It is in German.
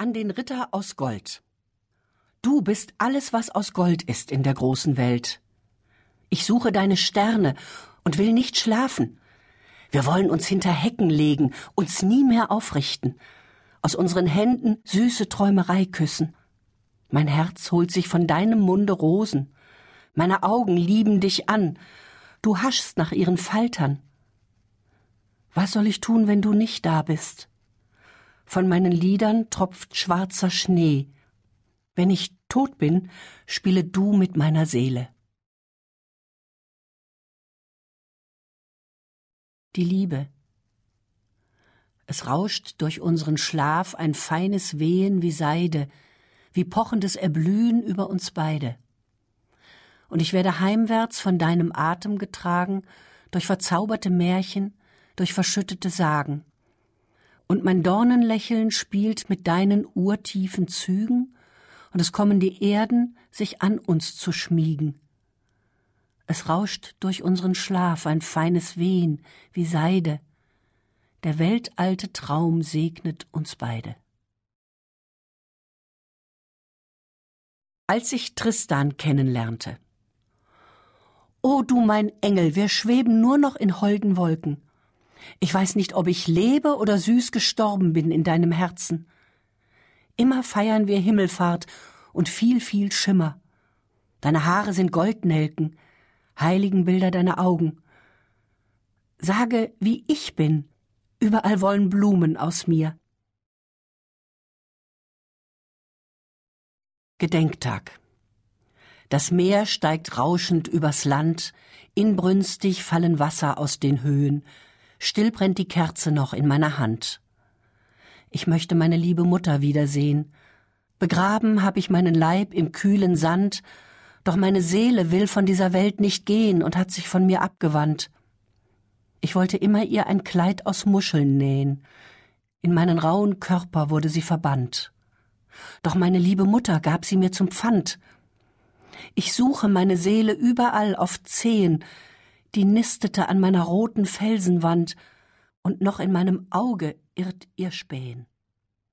An den Ritter aus Gold. Du bist alles, was aus Gold ist in der großen Welt. Ich suche deine Sterne und will nicht schlafen. Wir wollen uns hinter Hecken legen, uns nie mehr aufrichten, aus unseren Händen süße Träumerei küssen. Mein Herz holt sich von deinem Munde Rosen, meine Augen lieben dich an, du haschst nach ihren Faltern. Was soll ich tun, wenn du nicht da bist? Von meinen Lidern tropft schwarzer Schnee. Wenn ich tot bin, spiele du mit meiner Seele. Die Liebe. Es rauscht durch unseren Schlaf ein feines Wehen wie Seide, wie pochendes Erblühen über uns beide. Und ich werde heimwärts von deinem Atem getragen, durch verzauberte Märchen, durch verschüttete Sagen. Und mein Dornenlächeln spielt mit deinen urtiefen Zügen, und es kommen die Erden, sich an uns zu schmiegen. Es rauscht durch unseren Schlaf ein feines Wehen wie Seide, der weltalte Traum segnet uns beide. Als ich Tristan kennenlernte. O du mein Engel, wir schweben nur noch in holden Wolken. Ich weiß nicht, ob ich lebe oder süß gestorben bin in deinem Herzen. Immer feiern wir Himmelfahrt und viel, viel Schimmer. Deine Haare sind Goldnelken, Heiligenbilder deiner Augen. Sage, wie ich bin, Überall wollen Blumen aus mir. Gedenktag. Das Meer steigt rauschend übers Land, inbrünstig fallen Wasser aus den Höhen, still brennt die Kerze noch in meiner Hand. Ich möchte meine liebe Mutter wiedersehen. Begraben hab ich meinen Leib im kühlen Sand, doch meine Seele will von dieser Welt nicht gehen und hat sich von mir abgewandt. Ich wollte immer ihr ein Kleid aus Muscheln nähen. In meinen rauen Körper wurde sie verbannt. Doch meine liebe Mutter gab sie mir zum Pfand. Ich suche meine Seele überall auf Zehen, die nistete an meiner roten Felsenwand, und noch in meinem Auge irrt ihr Spähen.